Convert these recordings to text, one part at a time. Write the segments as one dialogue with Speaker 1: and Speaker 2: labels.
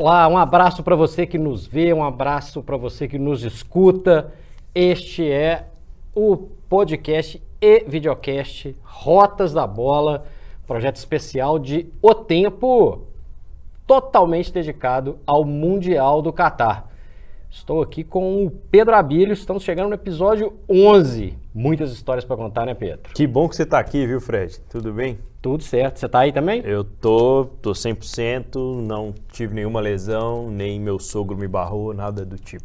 Speaker 1: Olá, um abraço para você que nos vê, um abraço para você que nos escuta. Este é o podcast e videocast Rotas da Bola, projeto especial de O Tempo, totalmente dedicado ao Mundial do Catar. Estou aqui com o Pedro Abílio, estamos chegando no episódio 11. Muitas histórias para contar, né, Pedro?
Speaker 2: Que bom que você está aqui, viu, Fred? Tudo bem?
Speaker 1: Tudo certo. Você está aí também?
Speaker 2: Eu tô, tô 100%, não tive nenhuma lesão, nem meu sogro me barrou, nada do tipo.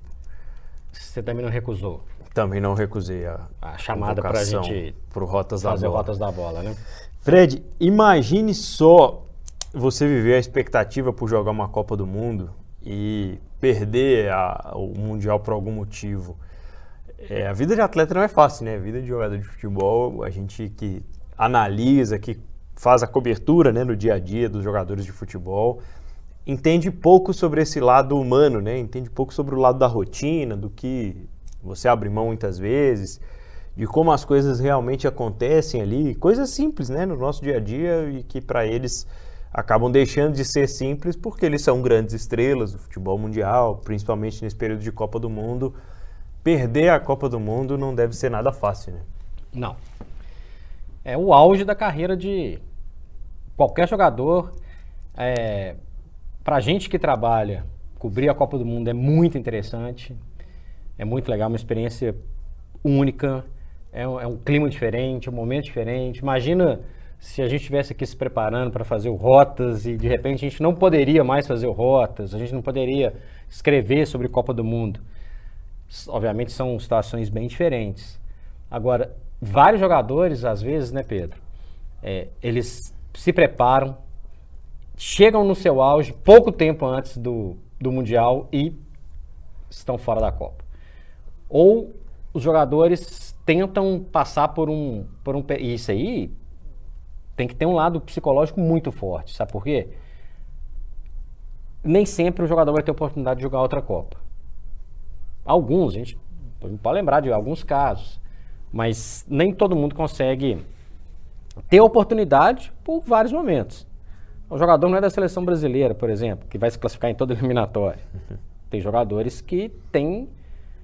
Speaker 1: Você também não recusou?
Speaker 2: Também não recusei a,
Speaker 1: a chamada para a gente
Speaker 2: pro Rotas
Speaker 1: fazer
Speaker 2: da Bola.
Speaker 1: Rotas da Bola, né?
Speaker 2: Fred, imagine só você viver a expectativa por jogar uma Copa do Mundo e perder a, o Mundial por algum motivo. É, a vida de atleta não é fácil, né? A vida de jogador de futebol, a gente que analisa, que faz a cobertura né, no dia a dia dos jogadores de futebol, entende pouco sobre esse lado humano, né? Entende pouco sobre o lado da rotina, do que você abre mão muitas vezes, de como as coisas realmente acontecem ali, coisas simples, né, no nosso dia a dia e que para eles acabam deixando de ser simples porque eles são grandes estrelas do futebol mundial, principalmente nesse período de Copa do Mundo. Perder a Copa do Mundo não deve ser nada fácil, né?
Speaker 1: Não. É o auge da carreira de qualquer jogador. É, Para gente que trabalha, cobrir a Copa do Mundo é muito interessante, é muito legal, uma experiência única, é um, é um clima diferente, é um momento diferente. Imagina se a gente estivesse aqui se preparando para fazer o Rotas e de repente a gente não poderia mais fazer o Rotas, a gente não poderia escrever sobre Copa do Mundo. Obviamente são situações bem diferentes. Agora, vários jogadores, às vezes, né, Pedro? É, eles se preparam, chegam no seu auge pouco tempo antes do, do Mundial e estão fora da Copa. Ou os jogadores tentam passar por um. Por um e isso aí tem que ter um lado psicológico muito forte. Sabe por quê? Nem sempre o jogador vai ter oportunidade de jogar outra Copa. Alguns, a gente pode lembrar de alguns casos, mas nem todo mundo consegue ter oportunidade por vários momentos. O jogador não é da seleção brasileira, por exemplo, que vai se classificar em toda eliminatória. Tem jogadores que têm.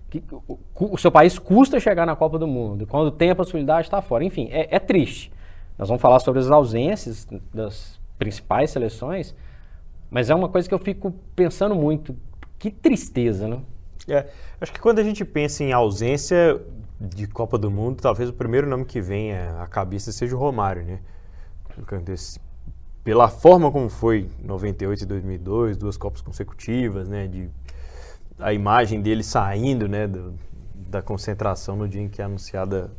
Speaker 1: Que, o, o, seu país custa chegar na Copa do Mundo. Quando tem a possibilidade, está fora. Enfim, é, é triste. Nós vamos falar sobre as ausências das principais seleções, mas é uma coisa que eu fico pensando muito. Que tristeza, né?
Speaker 2: É, acho que quando a gente pensa em ausência de Copa do Mundo, talvez o primeiro nome que venha à cabeça seja o Romário, né? Pela forma como foi 98 e 2002, duas Copas consecutivas, né? De, a imagem dele saindo, né? Do, da concentração no dia em que é anunciada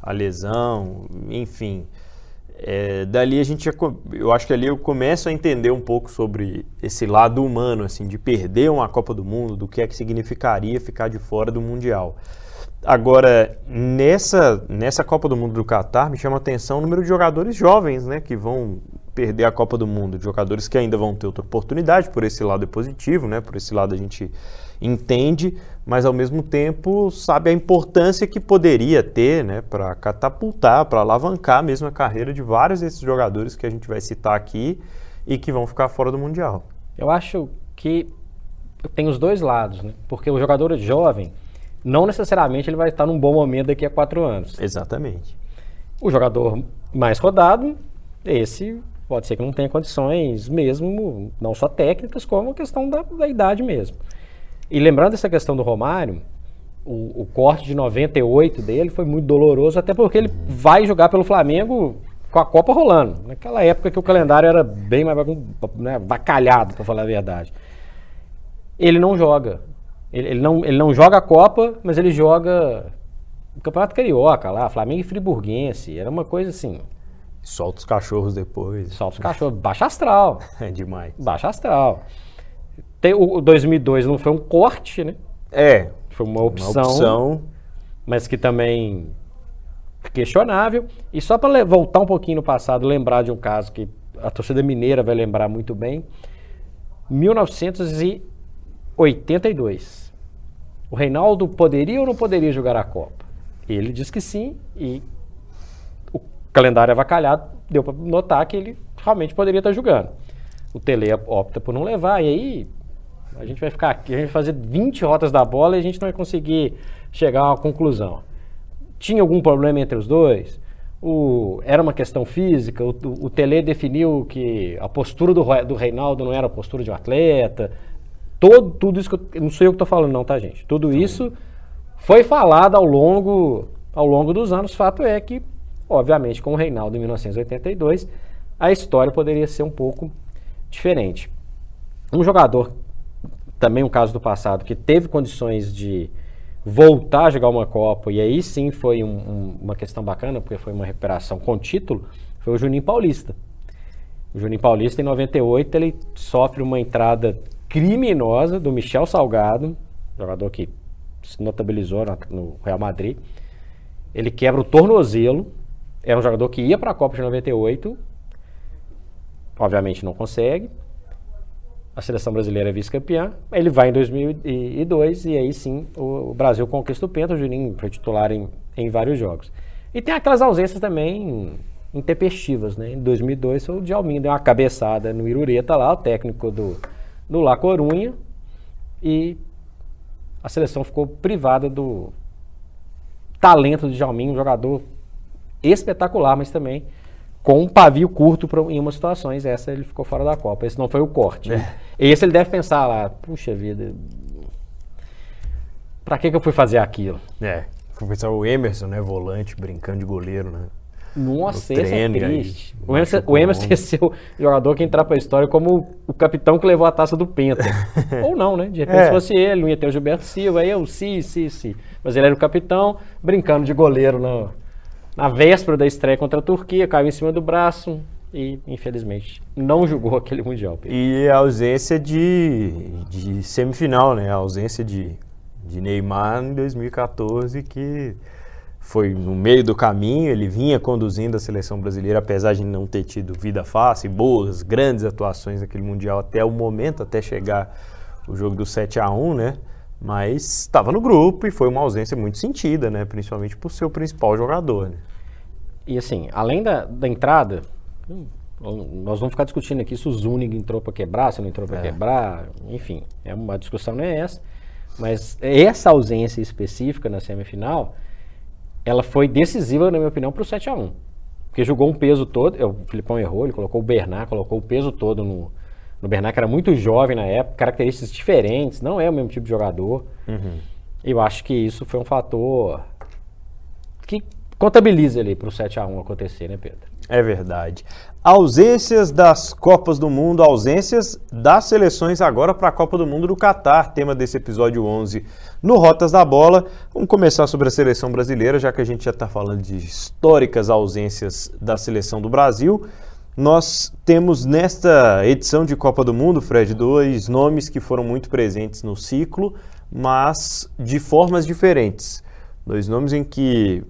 Speaker 2: a lesão, enfim. É, dali a gente, eu acho que ali eu começo a entender um pouco sobre esse lado humano, assim, de perder uma Copa do Mundo, do que é que significaria ficar de fora do Mundial. Agora, nessa, nessa Copa do Mundo do Catar, me chama a atenção o número de jogadores jovens, né, que vão perder a Copa do Mundo, jogadores que ainda vão ter outra oportunidade, por esse lado é positivo, né, por esse lado a gente entende, mas ao mesmo tempo sabe a importância que poderia ter né, para catapultar, para alavancar mesmo a carreira de vários desses jogadores que a gente vai citar aqui e que vão ficar fora do Mundial.
Speaker 1: Eu acho que tem os dois lados, né? porque o jogador jovem, não necessariamente ele vai estar num bom momento daqui a quatro anos.
Speaker 2: Exatamente.
Speaker 1: O jogador mais rodado, esse pode ser que não tenha condições mesmo, não só técnicas, como a questão da, da idade mesmo. E lembrando essa questão do Romário, o, o, corte de 98 dele foi muito doloroso, até porque ele vai jogar pelo Flamengo com a Copa rolando. Naquela época que o calendário era bem mais né, vacalhado, para falar a verdade. Ele não joga. Ele, ele, não, ele não joga a Copa, mas ele joga o Campeonato Carioca lá, Flamengo e Friburguense. Era uma coisa assim.
Speaker 2: Solta os cachorros depois.
Speaker 1: Solta os cachorros. Baixa astral.
Speaker 2: É demais.
Speaker 1: Baixa astral. Tem, o 2002 não foi um corte, né?
Speaker 2: É.
Speaker 1: Foi uma opção. Uma opção. Mas que também questionável. E só para voltar um pouquinho no passado, lembrar de um caso que a torcida mineira vai lembrar muito bem. 1982. O Reinaldo poderia ou não poderia jogar a Copa? Ele diz que sim e o calendário avacalhado deu para notar que ele realmente poderia estar jogando. O Tele opta por não levar e aí A gente vai ficar aqui, a gente vai fazer 20 rotas da bola e a gente não vai conseguir chegar a uma conclusão. Tinha algum problema entre os dois? O, era uma questão física? O, o, o Tele definiu que a postura do, do Reinaldo não era a postura de um atleta? Todo, tudo isso que eu, não sou eu que estou falando, não, tá, gente? Tudo isso foi falado ao longo, ao longo dos anos. Fato é que, obviamente, com o Reinaldo em 1982, a história poderia ser um pouco diferente. Um jogador, também um caso do passado, que teve condições de voltar a jogar uma Copa, e aí sim foi um, um, uma questão bacana, porque foi uma recuperação com título, foi o Juninho Paulista. O Juninho Paulista, em 98, ele sofre uma entrada criminosa do Michel Salgado, jogador que se notabilizou no Real Madrid. Ele quebra o tornozelo. Era um jogador que ia para a Copa de 98. Obviamente não consegue. A seleção brasileira é vice-campeã. Ele vai em 2002 e aí sim o Brasil conquista o Penta. O Juninho foi titular em, em vários jogos. E tem aquelas ausências também intempestivas, né? Em 2002 o Djalminho deu uma cabeçada no Irureta lá, o técnico do, no La Corunha e a seleção ficou privada do talento de Jalminho, um jogador espetacular, mas também com um pavio curto pra, em umas situações. Essa ele ficou fora da Copa. Esse não foi o corte. É. Esse ele deve pensar lá, puxa vida, pra que, que eu fui fazer aquilo?
Speaker 2: É, foi pensar o Emerson, né, volante, brincando de goleiro, né?
Speaker 1: Nossa, esse é triste. Aí, o Emerson, o Emerson ser o jogador que entrar para a história como o capitão que levou a taça do Penta. Ou não, né? De repente, é. se fosse ele, não ia ter o Gilberto Silva, aí eu, sim, sim, sim. Mas ele era o capitão, brincando de goleiro na, na véspera da estreia contra a Turquia, caiu em cima do braço e, infelizmente, não jogou aquele Mundial.
Speaker 2: E a ausência de, de semifinal, né? A ausência de, de Neymar em 2014, que foi no meio do caminho, ele vinha conduzindo a seleção brasileira, apesar de não ter tido vida fácil, boas, grandes atuações naquele Mundial até o momento, até chegar o jogo do 7 a 1 né? Mas estava no grupo e foi uma ausência muito sentida, né? Principalmente por seu principal jogador, né?
Speaker 1: E assim, além da, da entrada, hum, nós vamos ficar discutindo aqui se o Zuniga entrou para quebrar, se não entrou para é. quebrar, enfim, é uma discussão não é essa. Mas essa ausência específica na semifinal ela foi decisiva, na minha opinião, para o 7 a 1 Porque jogou um peso todo, o Filipão errou, ele colocou o Bernard, colocou o peso todo no, no Bernard, que era muito jovem na época, características diferentes, não é o mesmo tipo de jogador. Uhum. Eu acho que isso foi um fator que contabiliza ali para o 7 a 1 acontecer, né, Pedro?
Speaker 2: É verdade. Ausências das Copas do Mundo, ausências das seleções agora para a Copa do Mundo do Catar, tema desse episódio 11 no Rotas da Bola. Vamos começar sobre a seleção brasileira, já que a gente já está falando de históricas ausências da seleção do Brasil. Nós temos nesta edição de Copa do Mundo, Fred, dois nomes que foram muito presentes no ciclo, mas de formas diferentes. Dois nomes em que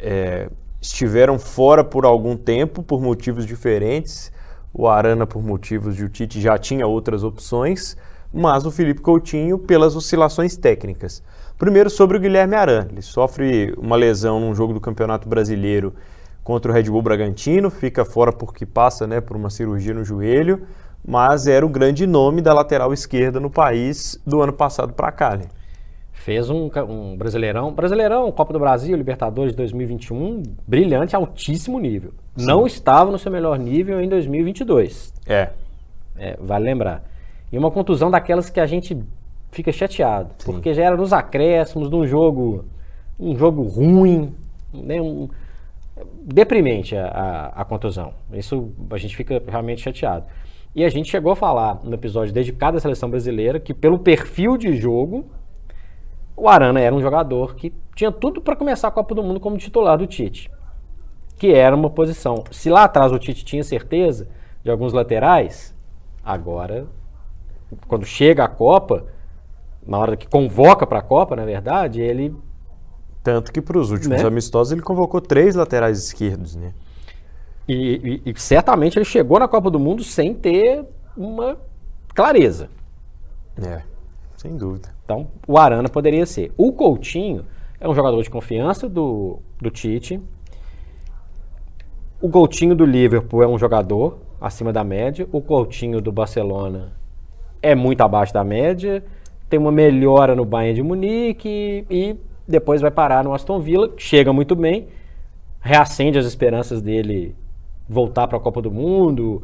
Speaker 2: é, estiveram fora por algum tempo, por motivos diferentes. O Arana, por motivos de o Tite, já tinha outras opções, mas o Felipe Coutinho pelas oscilações técnicas. Primeiro sobre o Guilherme Arana. Ele sofre uma lesão num jogo do Campeonato Brasileiro contra o Red Bull Bragantino, fica fora porque passa né, por uma cirurgia no joelho, mas era o grande nome da lateral esquerda no país do ano passado para cá. Né?
Speaker 1: Fez um, um, Brasileirão, Brasileirão, Copa do Brasil, Libertadores de 2021, brilhante, altíssimo nível. Sim. Não estava no seu melhor nível em 2022.
Speaker 2: É.
Speaker 1: é. Vale lembrar. E uma contusão daquelas que a gente fica chateado, Sim. porque já era nos acréscimos de um jogo, um jogo ruim, né, um, deprimente a, a, a contusão. Isso a gente fica realmente chateado. E a gente chegou a falar no episódio dedicado à seleção brasileira que pelo perfil de jogo o Arana era um jogador que tinha tudo para começar a Copa do Mundo como titular do Tite. Que era uma posição. Se lá atrás o Tite tinha certeza de alguns laterais, agora, quando chega a Copa, na hora que convoca para a Copa, na verdade, ele.
Speaker 2: Tanto que para os últimos né? amistosos ele convocou três laterais esquerdos, né?
Speaker 1: E, e, e certamente ele chegou na Copa do Mundo sem ter uma clareza.
Speaker 2: É, sem dúvida.
Speaker 1: Então, o Arana poderia ser. O Coutinho é um jogador de confiança do, do Tite. O Coutinho do Liverpool é um jogador acima da média. O Coutinho do Barcelona é muito abaixo da média, tem uma melhora no Bayern de Munique e depois vai parar no Aston Villa, chega muito bem, reacende as esperanças dele voltar para a Copa do Mundo,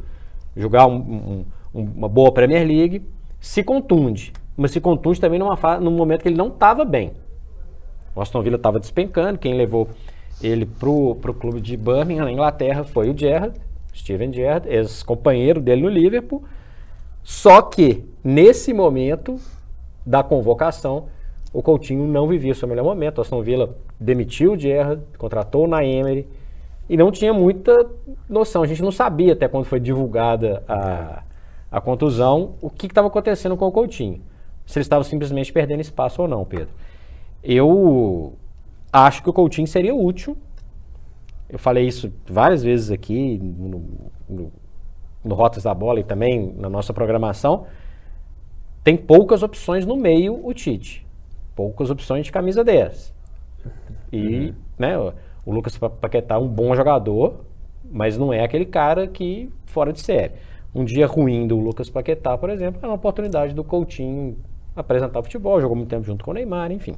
Speaker 1: jogar um, um, uma boa Premier League, se contunde, mas se contunde também numa num momento que ele não estava bem. O Aston Villa estava despencando, quem levou ele para o clube de Birmingham, na Inglaterra, foi o Gerrard, Steven Gerrard, ex-companheiro dele no Liverpool. Só que, nesse momento da convocação, o Coutinho não vivia o seu melhor momento. O Aston Villa demitiu o Gerrard, contratou o Naemery e não tinha muita noção. A gente não sabia até quando foi divulgada a, a contusão o que estava acontecendo com o Coutinho. Se ele estava simplesmente perdendo espaço ou não, Pedro. Eu acho que o Coutinho seria útil. Eu falei isso várias vezes aqui no, no, no Rotas da Bola e também na nossa programação. Tem poucas opções no meio o Tite poucas opções de camisa 10. E, uhum. né, o Lucas Paquetá é um bom jogador, mas não é aquele cara que fora de série. Um dia ruim do Lucas Paquetá, por exemplo, é uma oportunidade do Coutinho apresentar o futebol, jogou muito tempo junto com o Neymar, enfim.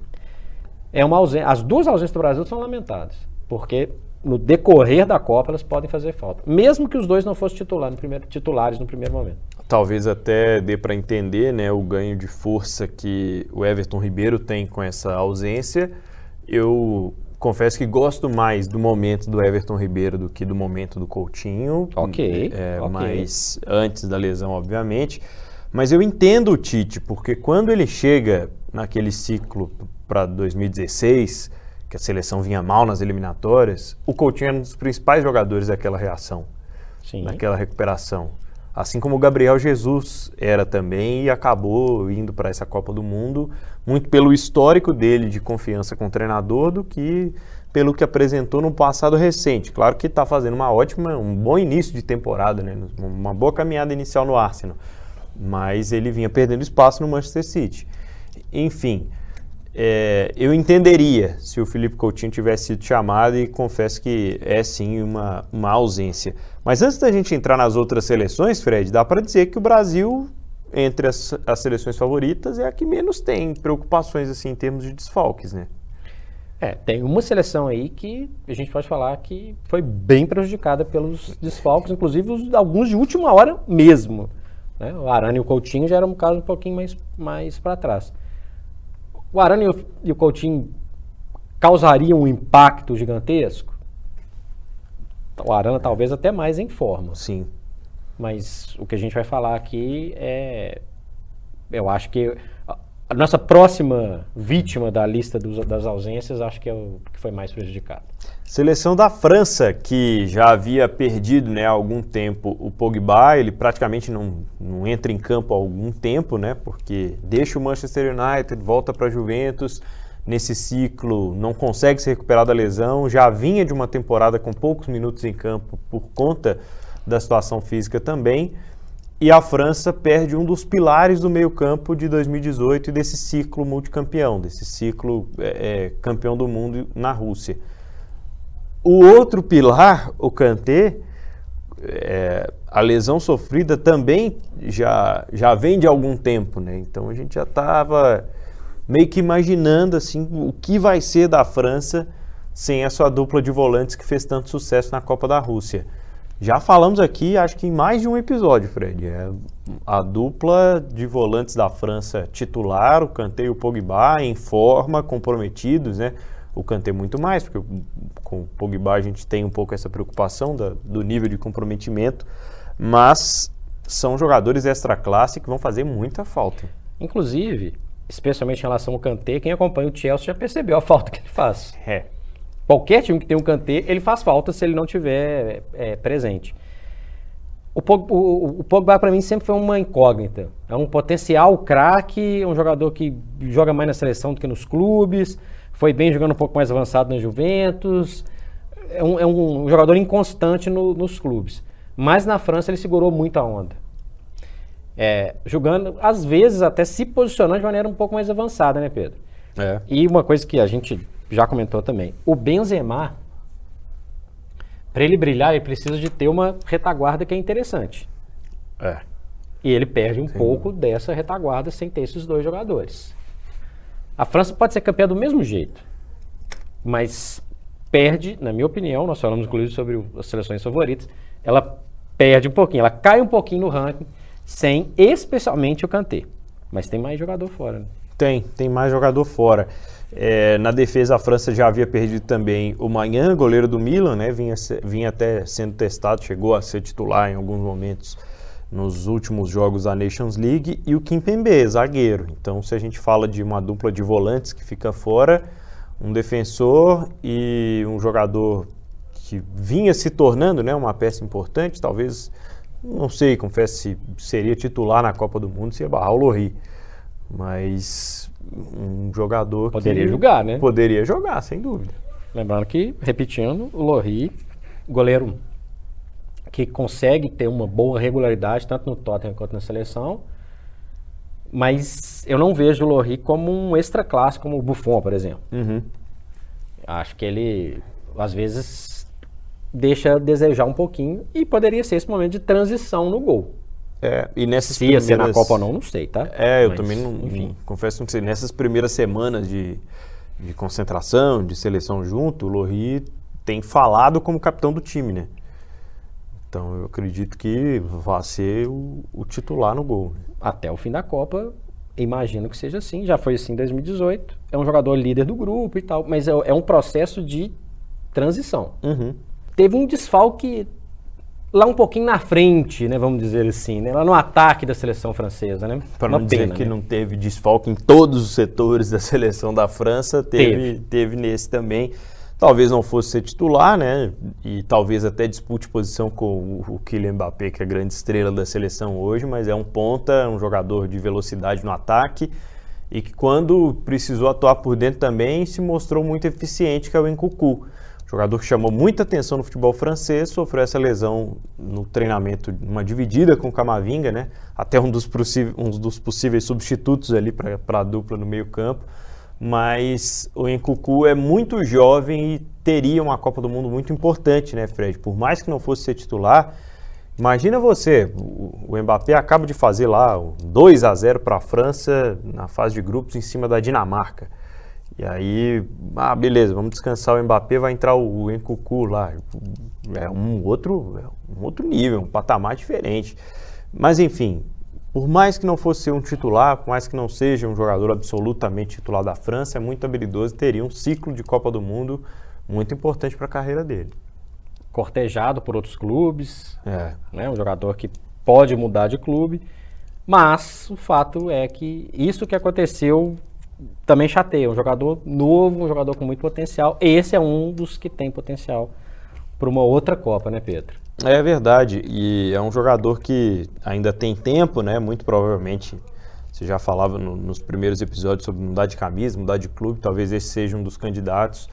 Speaker 1: É uma ausência, as duas ausências do Brasil são lamentadas, porque no decorrer da Copa elas podem fazer falta, mesmo que os dois não fossem titular no primeiro, titulares no primeiro momento.
Speaker 2: Talvez até dê para entender né, o ganho de força que o Everton Ribeiro tem com essa ausência. Eu confesso que gosto mais do momento do Everton Ribeiro do que do momento do Coutinho.
Speaker 1: Ok.
Speaker 2: É,
Speaker 1: okay.
Speaker 2: Mas antes da lesão, obviamente. Mas eu entendo o Tite, porque quando ele chega naquele ciclo para 2016, que a seleção vinha mal nas eliminatórias, o Coutinho era um dos principais jogadores daquela reação,
Speaker 1: Sim.
Speaker 2: daquela recuperação. Assim como o Gabriel Jesus era também e acabou indo para essa Copa do Mundo, muito pelo histórico dele de confiança com o treinador do que pelo que apresentou no passado recente. Claro que está fazendo uma ótima, um bom início de temporada, né? uma boa caminhada inicial no Arsenal, mas ele vinha perdendo espaço no Manchester City. Enfim, é, eu entenderia se o Felipe Coutinho tivesse sido chamado e confesso que é sim uma, uma ausência. Mas antes da gente entrar nas outras seleções, Fred, dá para dizer que o Brasil, entre as, as, seleções favoritas, é a que menos tem preocupações assim em termos de desfalques, né?
Speaker 1: É, tem uma seleção aí que a gente pode falar que foi bem prejudicada pelos desfalques, inclusive os, alguns de última hora mesmo. Né? O Arana e o Coutinho já era um caso um pouquinho mais, mais para trás. O Arana e o, e o Coutinho causariam um impacto gigantesco? O Arana talvez até mais em forma.
Speaker 2: Sim.
Speaker 1: Mas o que a gente vai falar aqui é. Eu acho que a nossa próxima vítima da lista dos, das ausências, acho que é o que foi mais prejudicado.
Speaker 2: Seleção da França, que já havia perdido né, há algum tempo o Pogba, ele praticamente não, não entra em campo há algum tempo, né, porque deixa o Manchester United, volta para a Juventus, nesse ciclo não consegue se recuperar da lesão, já vinha de uma temporada com poucos minutos em campo por conta da situação física também. E a França perde um dos pilares do meio-campo de 2018 e desse ciclo multicampeão, desse ciclo é, é, campeão do mundo na Rússia. O outro pilar, o Kanté, é, a lesão sofrida também já, já vem de algum tempo, né? Então a gente já estava meio que imaginando assim o que vai ser da França sem a sua dupla de volantes que fez tanto sucesso na Copa da Rússia. Já falamos aqui, acho que em mais de um episódio, Fred. É a dupla de volantes da França titular, o Kanté e o Pogba, em forma, comprometidos, né? O Kanté muito mais, porque com o Pogba a gente tem um pouco essa preocupação da, do nível de comprometimento, mas são jogadores extra classe que vão fazer muita falta.
Speaker 1: Inclusive, especialmente em relação ao Kanté, quem acompanha o Chelsea já percebeu a falta que ele faz.
Speaker 2: É.
Speaker 1: Qualquer time que tem um Kanté, ele faz falta se ele não tiver é, presente. O, Pogba, o, o Pogba para mim sempre foi uma incógnita. É um potencial craque, um jogador que joga mais na seleção do que nos clubes, foi bem jogando um pouco mais avançado na Juventus. É um, é um jogador inconstante no, nos clubes. Mas na França ele segurou muito a onda. É, jogando, às vezes, até se posicionando de maneira um pouco mais avançada, né, Pedro?
Speaker 2: É.
Speaker 1: E uma coisa que a gente já comentou também. O Benzema, para ele brilhar, ele precisa de ter uma retaguarda que é interessante.
Speaker 2: É.
Speaker 1: E ele perde um pouco dessa retaguarda sem ter esses dois jogadores. A França pode ser campeã do mesmo jeito, mas perde, na minha opinião, nós falamos inclusive sobre o- as seleções favoritas, ela perde um pouquinho, ela cai um pouquinho no ranking, sem especialmente o Kanté. Mas tem mais jogador fora. Né?
Speaker 2: Tem, tem mais jogador fora. É, na defesa, a França já havia perdido também o Manhã, goleiro do Milan, né? Vinha, vinha até sendo testado, chegou a ser titular em alguns momentos nos últimos jogos da Nations League, e o Kimpembe, zagueiro. Então, se a gente fala de uma dupla de volantes que fica fora, um defensor e um jogador que vinha se tornando né, uma peça importante, talvez, não sei, confesso se seria titular na Copa do Mundo se ia barrar o Lohri. Mas um jogador
Speaker 1: Poderia
Speaker 2: que
Speaker 1: jogar, né?
Speaker 2: Poderia jogar, sem dúvida.
Speaker 1: Lembrando que, repetindo, o Lohri, goleiro que consegue ter uma boa regularidade, tanto no Tottenham quanto na seleção, mas eu não vejo o Lohri como um extra classe, como o Buffon, por exemplo.
Speaker 2: Uhum.
Speaker 1: Acho que ele, às vezes, deixa a desejar um pouquinho e poderia ser esse momento de transição no gol.
Speaker 2: É, e nessas
Speaker 1: Se ia ser na Copa ou não, não sei, tá?
Speaker 2: É, eu
Speaker 1: Mas,
Speaker 2: também não,
Speaker 1: Enfim,
Speaker 2: confesso não sei. Nessas primeiras semanas de, de concentração, de seleção junto, o Lohri tem falado como capitão do time, né? Então eu acredito que vai ser o, o titular no gol. né?
Speaker 1: até o fim da Copa, imagino que seja assim. Já foi assim em 2018. É um jogador líder do grupo e tal, mas é, é um processo de transição.
Speaker 2: Uhum.
Speaker 1: Teve um desfalque lá um pouquinho na frente, né, vamos dizer assim, né, lá no ataque da seleção francesa, né?
Speaker 2: Para não dizer
Speaker 1: pena,
Speaker 2: que
Speaker 1: né?
Speaker 2: não teve desfalque em todos os setores da seleção da França, teve, teve. nesse também. Talvez não fosse ser titular, né? E talvez até dispute posição com o, o Kylian Mbappé, que é a grande estrela da seleção hoje, mas é um ponta, um jogador de velocidade no ataque e que quando precisou atuar por dentro também se mostrou muito eficiente, que é o Nkunku. Jogador que chamou muita atenção no futebol francês, sofreu essa lesão no treinamento, uma dividida com o Camavinga, né? Até um dos, possíveis, um dos possíveis substitutos ali para a dupla no meio campo. Mas o Nkunku é muito jovem e teria uma Copa do Mundo muito importante, né, Fred? Por mais que não fosse ser titular, imagina você, o, Mbappé acaba de fazer lá um 2 a 0 para a França na fase de grupos em cima da Dinamarca. E aí, ah, beleza, vamos descansar o Mbappé, vai entrar o, Nkunku lá. É um outro, é um outro nível, um patamar diferente. Mas enfim, por mais que não fosse um titular, por mais que não seja um jogador absolutamente titular da França, é muito habilidoso e teria um ciclo de Copa do Mundo muito importante para a carreira dele.
Speaker 1: Cortejado por outros clubes,
Speaker 2: É.
Speaker 1: né? Um jogador que pode mudar de clube, mas o fato é que isso que aconteceu também chateia. Um jogador novo, um jogador com muito potencial. Esse é um dos que tem potencial para uma outra Copa, né, Pedro?
Speaker 2: É verdade, e é um jogador que ainda tem tempo, né? Muito provavelmente, você já falava no- nos primeiros episódios sobre mudar de camisa, mudar de clube, talvez esse seja um dos candidatos,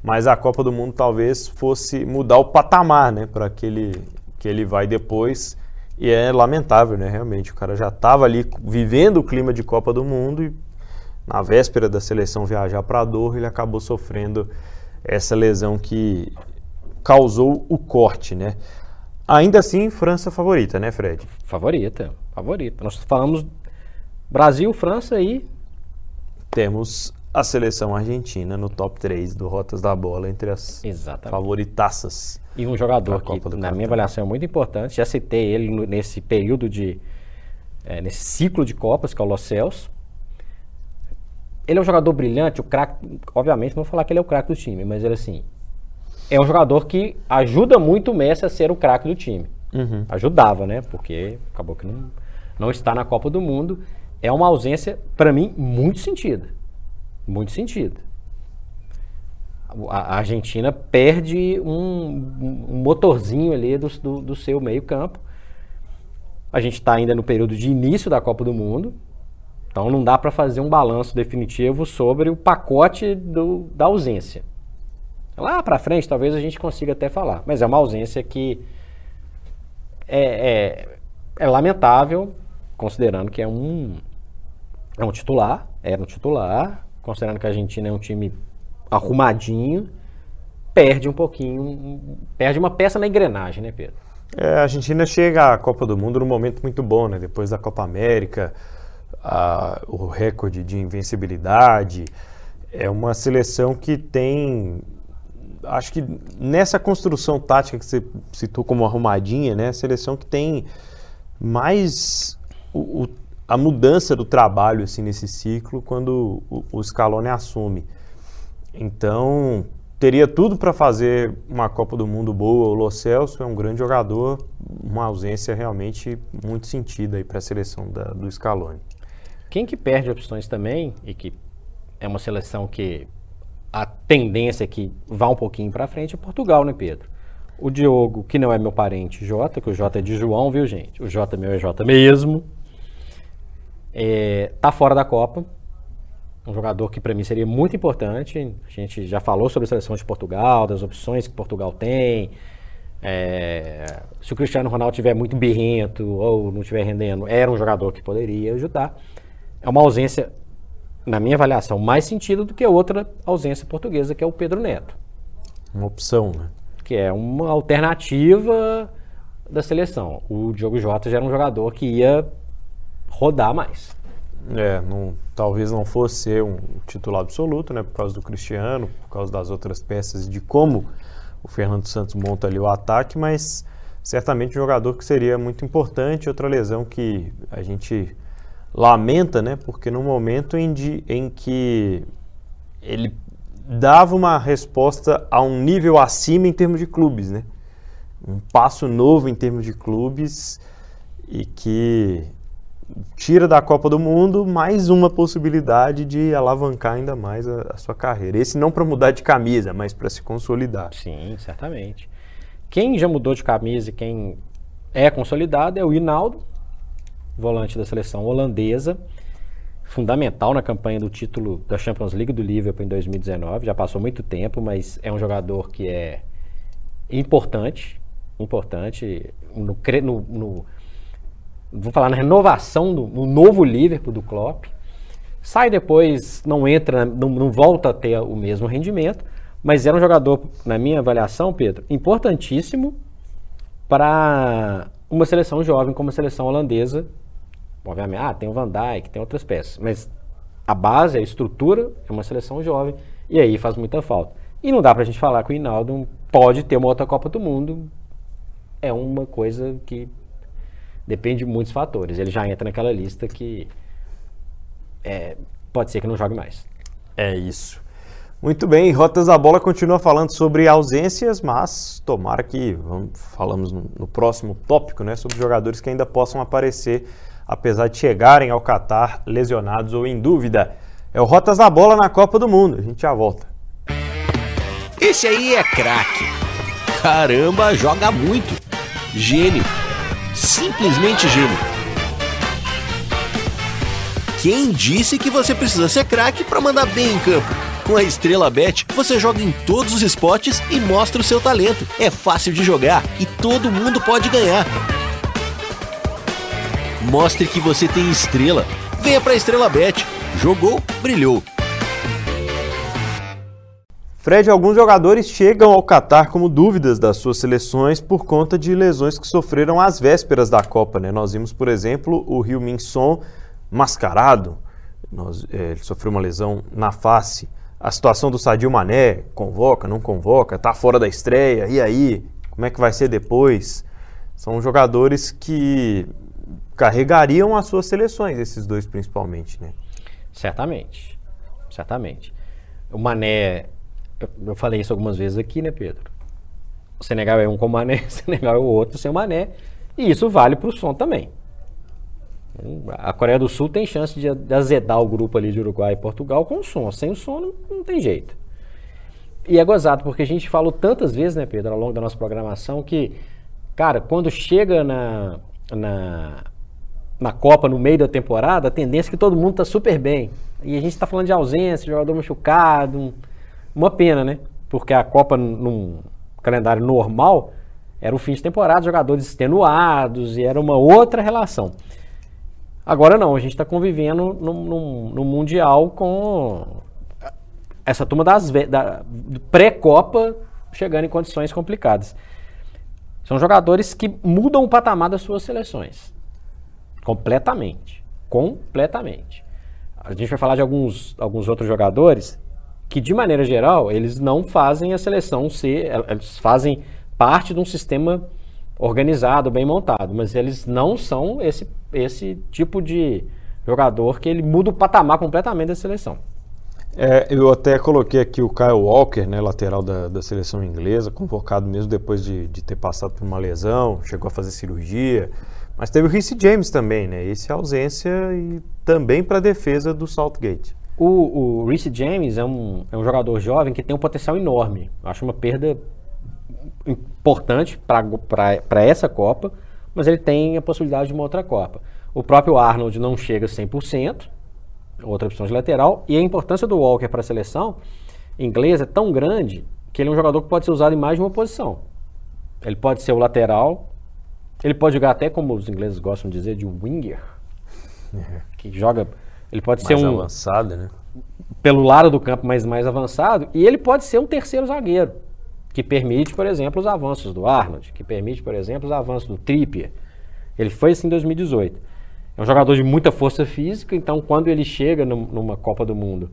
Speaker 2: mas a Copa do Mundo talvez fosse mudar o patamar, né? Para que ele, que ele vai depois, e é lamentável, né? Realmente, o cara já estava ali vivendo o clima de Copa do Mundo e na véspera da seleção viajar para a Doha, ele acabou sofrendo essa lesão que causou o corte, né? Ainda assim, França favorita, né, Fred?
Speaker 1: Favorita, favorita. Nós falamos Brasil, França e
Speaker 2: Temos a seleção argentina no top 3 do Rotas da Bola entre as
Speaker 1: Exatamente.
Speaker 2: favoritaças.
Speaker 1: E um jogador que, na
Speaker 2: Catar.
Speaker 1: minha avaliação, é muito importante. Já citei ele nesse período de. eh, nesse ciclo de Copas, que é o Los Céus. Ele é um jogador brilhante, o craque. Obviamente, não vou falar que ele é o craque do time, mas ele assim. É um jogador que ajuda muito o Messi a ser o craque do time.
Speaker 2: Uhum.
Speaker 1: Ajudava, né? Porque acabou que não, não está na Copa do Mundo. É uma ausência, para mim, muito sentida. Muito sentida. A a Argentina perde um, um motorzinho ali do, do, do seu meio-campo. A gente está ainda no período de início da Copa do Mundo. Então não dá para fazer um balanço definitivo sobre o pacote do- da ausência. Lá para frente talvez a gente consiga até falar, mas é uma ausência que é, é- é lamentável, considerando que é um, é um titular, era um titular, considerando que a Argentina é um time arrumadinho, perde um pouquinho, perde uma peça na engrenagem, né, Pedro?
Speaker 2: É, a Argentina chega à Copa do Mundo num momento muito bom, né? Depois da Copa América, a, o recorde de invencibilidade. É uma seleção que tem. Acho que nessa construção tática que você citou como arrumadinha, né? Seleção que tem mais o, o, a mudança do trabalho assim, nesse ciclo quando o, o Scaloni assume. Então, teria tudo para fazer uma Copa do Mundo boa. O Lo Celso é um grande jogador, uma ausência realmente muito sentida para a seleção da, do Scaloni.
Speaker 1: Quem que perde opções também e que é uma seleção que a tendência é que vá um pouquinho para frente é Portugal, né, Pedro? O Diogo, que não é meu parente, Jota, que o Jota é de João, viu, gente? O Jota meu é Jota mesmo. É, tá fora da Copa. Um jogador que para mim seria muito importante. A gente já falou sobre a seleção de Portugal, das opções que Portugal tem. É, se o Cristiano Ronaldo tiver muito birrento ou não estiver rendendo, era um jogador que poderia ajudar. É uma ausência, na minha avaliação, mais sentido do que outra ausência portuguesa, que é o Pedro Neto.
Speaker 2: Uma opção, né?
Speaker 1: Que é uma alternativa da seleção. O Diogo Jota já era um jogador que ia rodar mais.
Speaker 2: É, não, talvez não fosse ser um titular absoluto, né? Por causa do Cristiano, por causa das outras peças, de como o Fernando Santos monta ali o ataque, mas certamente um jogador que seria muito importante. Outra lesão que a gente lamenta, né? Porque no momento em, de, em que ele dava uma resposta a um nível acima em termos de clubes, né? Um passo novo em termos de clubes e que tira da Copa do Mundo mais uma possibilidade de alavancar ainda mais a, a sua carreira. Esse não para mudar de camisa, mas para se consolidar.
Speaker 1: Sim, certamente. Quem já mudou de camisa e quem é consolidado é o Hinaldo, volante da seleção holandesa, fundamental na campanha do título da Champions League do Liverpool em 2019. Já passou muito tempo, mas é um jogador que é importante, importante no, no, no vou falar na renovação do no novo Liverpool do Klopp. Sai depois, não entra, não, não, volta a ter o mesmo rendimento, mas era um jogador, na minha avaliação, Pedro, importantíssimo para uma seleção jovem como a seleção holandesa. Obviamente, ah, tem o Van Dijk, tem outras peças, mas a base, a estrutura é uma seleção jovem e aí faz muita falta. E não dá para a gente falar que o Hinaldo pode ter uma outra Copa do Mundo. É uma coisa que depende de muitos fatores. Ele já entra naquela lista que é, pode ser que não jogue mais.
Speaker 2: É isso. Muito bem, Rotas da Bola continua falando sobre ausências, mas tomara que vamos, falamos no, no, próximo tópico, né, sobre jogadores que ainda possam aparecer, apesar de chegarem ao Catar lesionados ou em dúvida. É o Rotas da Bola na Copa do Mundo. A gente já volta.
Speaker 3: Esse aí é craque. Caramba, joga muito. Gênio simplesmente gênio. Quem disse que você precisa ser craque para mandar bem em campo? Com a Estrela Bet, você joga em todos os esportes e mostra o seu talento. É fácil de jogar e todo mundo pode ganhar. Mostre que você tem estrela. Venha para Estrela Bet. Jogou, brilhou.
Speaker 2: Fred, alguns jogadores chegam ao Catar como dúvidas das suas seleções por conta de lesões que sofreram às vésperas da Copa. Né? Nós vimos, por exemplo, o Rio Min Son mascarado, Nós, é, ele sofreu uma lesão na face. A situação do Sadio Mané, convoca, não convoca, está fora da estreia, e aí? Como é que vai ser depois? São jogadores que carregariam as suas seleções, esses dois principalmente, né?
Speaker 1: Certamente, certamente. O Mané eu falei isso algumas vezes aqui, né, Pedro? O Senegal é um com Mané, o Senegal é o outro sem o Mané. E isso vale para o som também. A Coreia do Sul tem chance de, azedar o grupo ali de Uruguai e Portugal com o som. Sem o som não tem jeito. E é gozado, porque a gente falou tantas vezes, né, Pedro, ao longo da nossa programação, que, cara, quando chega na, na, na Copa, no meio da temporada, a tendência é que todo mundo tá super bem. E a gente está falando de ausência, jogador machucado, um, uma pena, né? Porque a Copa, num calendário normal, era o fim de temporada, jogadores extenuados e era uma outra relação. Agora não, a gente está convivendo no, no, Mundial com essa turma das da, pré-Copa chegando em condições complicadas. São jogadores que mudam o patamar das suas seleções. Completamente. Completamente. A gente vai falar de alguns, alguns outros jogadores que, de maneira geral, eles não fazem a seleção ser. Eles fazem parte de um sistema organizado, bem montado, mas eles não são esse, esse tipo de jogador que ele muda o patamar completamente da seleção.
Speaker 2: É, eu até coloquei aqui o Kyle Walker, né, lateral da, da seleção inglesa, convocado mesmo depois de, de, ter passado por uma lesão, chegou a fazer cirurgia. Mas teve o Reece James também, né? Esse é ausência e também para a defesa do Southgate.
Speaker 1: O, o Reece James é um, é um jogador jovem que tem um potencial enorme. Acho uma perda importante para essa Copa, mas ele tem a possibilidade de uma outra Copa. O próprio Arnold não chega 100%, outra opção de lateral, e a importância do Walker para a seleção inglesa é tão grande que ele é um jogador que pode ser usado em mais de uma posição. Ele pode ser o lateral, ele pode jogar até como os ingleses gostam de dizer, de winger, é. que joga, ele pode
Speaker 2: mais
Speaker 1: ser um
Speaker 2: avançado, né?
Speaker 1: Pelo lado do campo, mas mais avançado, e ele pode ser um terceiro zagueiro, que permite, por exemplo, os avanços do Arnold, que permite, por exemplo, os avanços do Trippier. Ele foi assim em 2018. É um jogador de muita força física, então quando ele chega numa Copa do Mundo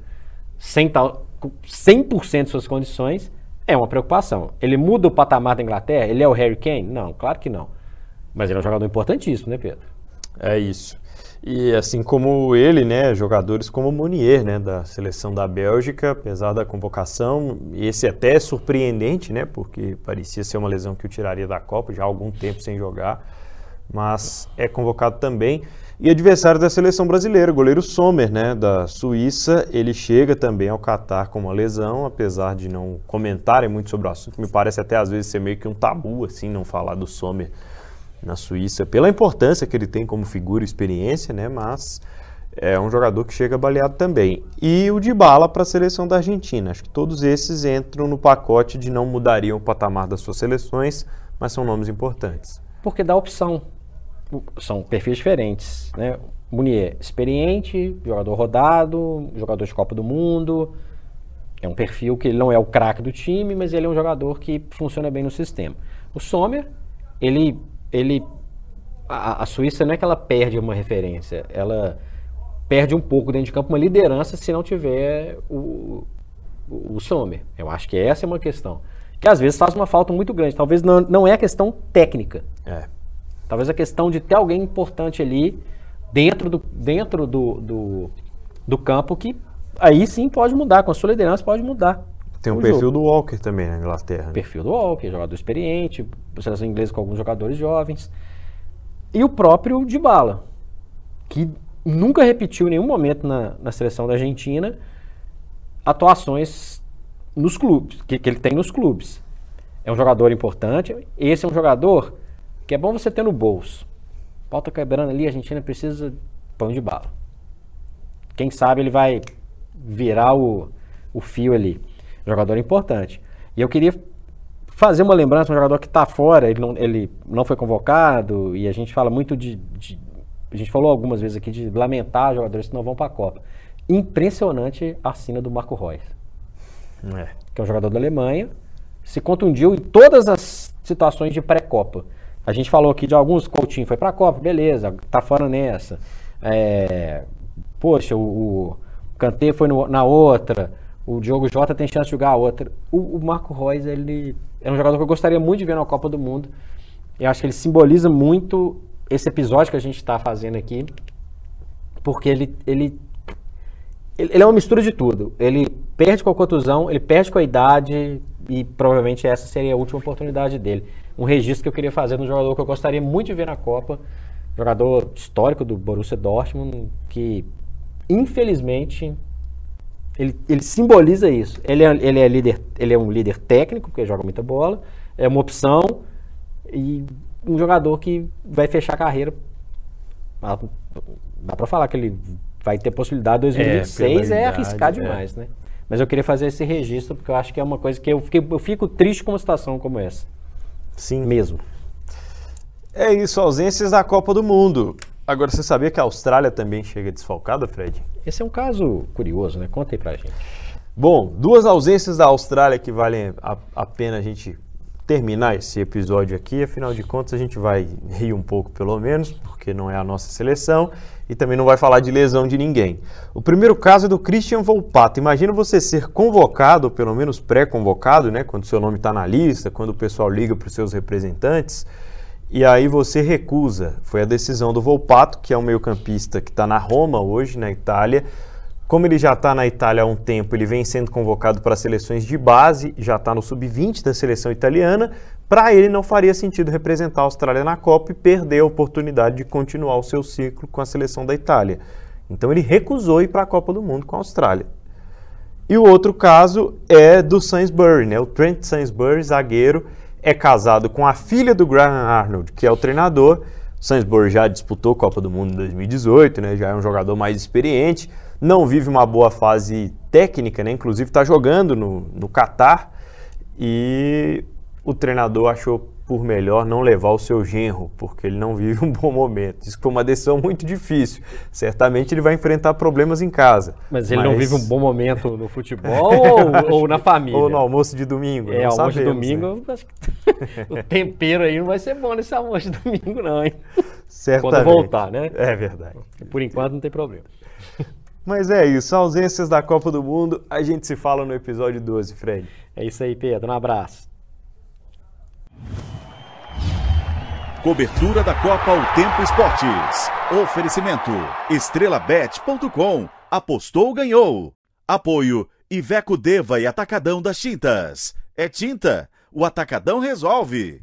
Speaker 1: sem tal, 100% de suas condições, é uma preocupação. Ele muda o patamar da Inglaterra? Ele é o Harry Kane? Não, claro que não. Mas ele é um jogador importantíssimo, né, Pedro?
Speaker 2: É isso. E assim como ele, né, jogadores como Munier, né, da seleção da Bélgica, apesar da convocação, esse até é surpreendente, né, porque parecia ser uma lesão que o tiraria da Copa já há algum tempo sem jogar, mas é convocado também. E adversário da seleção brasileira, o goleiro Sommer, né, da Suíça, ele chega também ao Catar com uma lesão, apesar de não comentarem muito sobre o assunto, me parece até às vezes ser meio que um tabu, assim, não falar do Sommer na Suíça, pela importância que ele tem como figura e experiência, né, mas é um jogador que chega baleado também. E o de bala para a seleção da Argentina. Acho que todos esses entram no pacote de não mudariam o patamar das suas seleções, mas são nomes importantes.
Speaker 1: Porque dá opção são perfis diferentes, né? Munier, experiente, jogador rodado, jogador de Copa do Mundo. É um perfil que ele não é o craque do time, mas ele é um jogador que funciona bem no sistema. O Sommer, ele, ele a, a Suíça não é que ela perde uma referência, ela perde um pouco dentro de campo uma liderança se não tiver o, o, o Sommer. Eu acho que essa é uma questão. Que às vezes faz uma falta muito grande. Talvez não, não é a questão técnica.
Speaker 2: É.
Speaker 1: Talvez a questão de ter alguém importante ali dentro do, dentro do, do, do campo que aí sim pode mudar, com a sua liderança pode mudar.
Speaker 2: Tem o, o perfil jogo. do Walker também na Inglaterra. Né?
Speaker 1: Perfil do Walker, jogador experiente, seleção inglesa com alguns jogadores jovens. E o próprio Dybala, que nunca repetiu em nenhum momento na, na seleção da Argentina atuações nos clubes, que, que ele tem nos clubes. É um jogador importante. Esse é um jogador que é bom você ter no bolso. Pauta quebrando ali, a Argentina precisa de pão de bala. Quem sabe ele vai virar o, o fio ali. Jogador importante. E eu queria fazer uma lembrança, um jogador que está fora, ele não, ele não foi convocado, e a gente fala muito de, de, A gente falou algumas vezes aqui de lamentar jogadores que não vão para a Copa. Impressionante a cena do Marco Reus. É. Que é um jogador da Alemanha, se contundiu em todas as situações de pré-Copa. A gente falou aqui de alguns, Coutinho foi para a Copa, beleza, tá fora nessa. É, poxa, o, o Kanté foi no, na outra, o Diogo Jota tem chance de jogar a outra. O, o Marco Reus, ele é um jogador que eu gostaria muito de ver na Copa do Mundo. Eu acho que ele simboliza muito esse episódio que a gente está fazendo aqui, porque ele, ele, ele é uma mistura de tudo. Ele perde com a contusão, ele perde com a idade e provavelmente essa seria a última oportunidade dele um registro que eu queria fazer no jogador que eu gostaria muito de ver na Copa, jogador histórico do Borussia Dortmund, que infelizmente ele, ele simboliza isso. Ele é, ele é líder, ele é um líder técnico porque joga muita bola, é uma opção e um jogador que vai fechar a carreira. Dá para falar que ele vai ter possibilidade 2026 é, é arriscar é. demais, né? Mas eu queria fazer esse registro porque eu acho que é uma coisa que eu, fiquei, eu fico triste com uma situação como essa.
Speaker 2: Sim.
Speaker 1: Mesmo.
Speaker 2: É isso, ausências da Copa do Mundo. Agora, você sabia que a Austrália também chega desfalcada, Fred?
Speaker 1: Esse é um caso curioso, né? Conta aí pra gente.
Speaker 2: Bom, duas ausências da Austrália que valem a, a pena a gente terminar esse episódio aqui, afinal de contas a gente vai rir um pouco pelo menos, porque não é a nossa seleção e também não vai falar de lesão de ninguém. O primeiro caso é do Christian Volpato. Imagina você ser convocado, ou pelo menos pré-convocado, né, quando seu nome está na lista, quando o pessoal liga para os seus representantes, e aí você recusa. Foi a decisão do Volpato, que é um meio-campista que está na Roma hoje, na Itália. Como ele já está na Itália há um tempo, ele vem sendo convocado para seleções de base, já está no sub-20 da seleção italiana, para ele não faria sentido representar a Austrália na Copa e perder a oportunidade de continuar o seu ciclo com a seleção da Itália. Então ele recusou ir para a Copa do Mundo com a Austrália. E o outro caso é do Sainsbury, né? O Trent Sainsbury, zagueiro, é casado com a filha do Graham Arnold, que é o treinador. O Sainsbury já disputou a Copa do Mundo em 2018, né? Já é um jogador mais experiente, não vive uma boa fase técnica, né? Inclusive está jogando no, no Catar e o treinador achou por melhor não levar o seu genro, porque ele não vive um bom momento. Isso foi uma decisão muito difícil. Certamente ele vai enfrentar problemas em casa.
Speaker 1: Mas ele mas... não vive um bom momento no futebol ou, ou, na família?
Speaker 2: Ou no almoço de domingo.
Speaker 1: É, almoço sabemos, de domingo, né? acho que o tempero aí não vai ser bom nesse almoço de domingo, não, hein?
Speaker 2: Certamente.
Speaker 1: Quando voltar, né?
Speaker 2: É verdade.
Speaker 1: Por enquanto não tem problema.
Speaker 2: Mas é isso, ausências da Copa do Mundo, a gente se fala no episódio 12, Fred.
Speaker 1: É isso aí, Pedro. Um abraço.
Speaker 4: Cobertura da Copa O Tempo Esportes. Oferecimento estrelabet.com. Apostou, ganhou. Apoio Iveco Deva e Atacadão das Tintas. É tinta, o Atacadão resolve.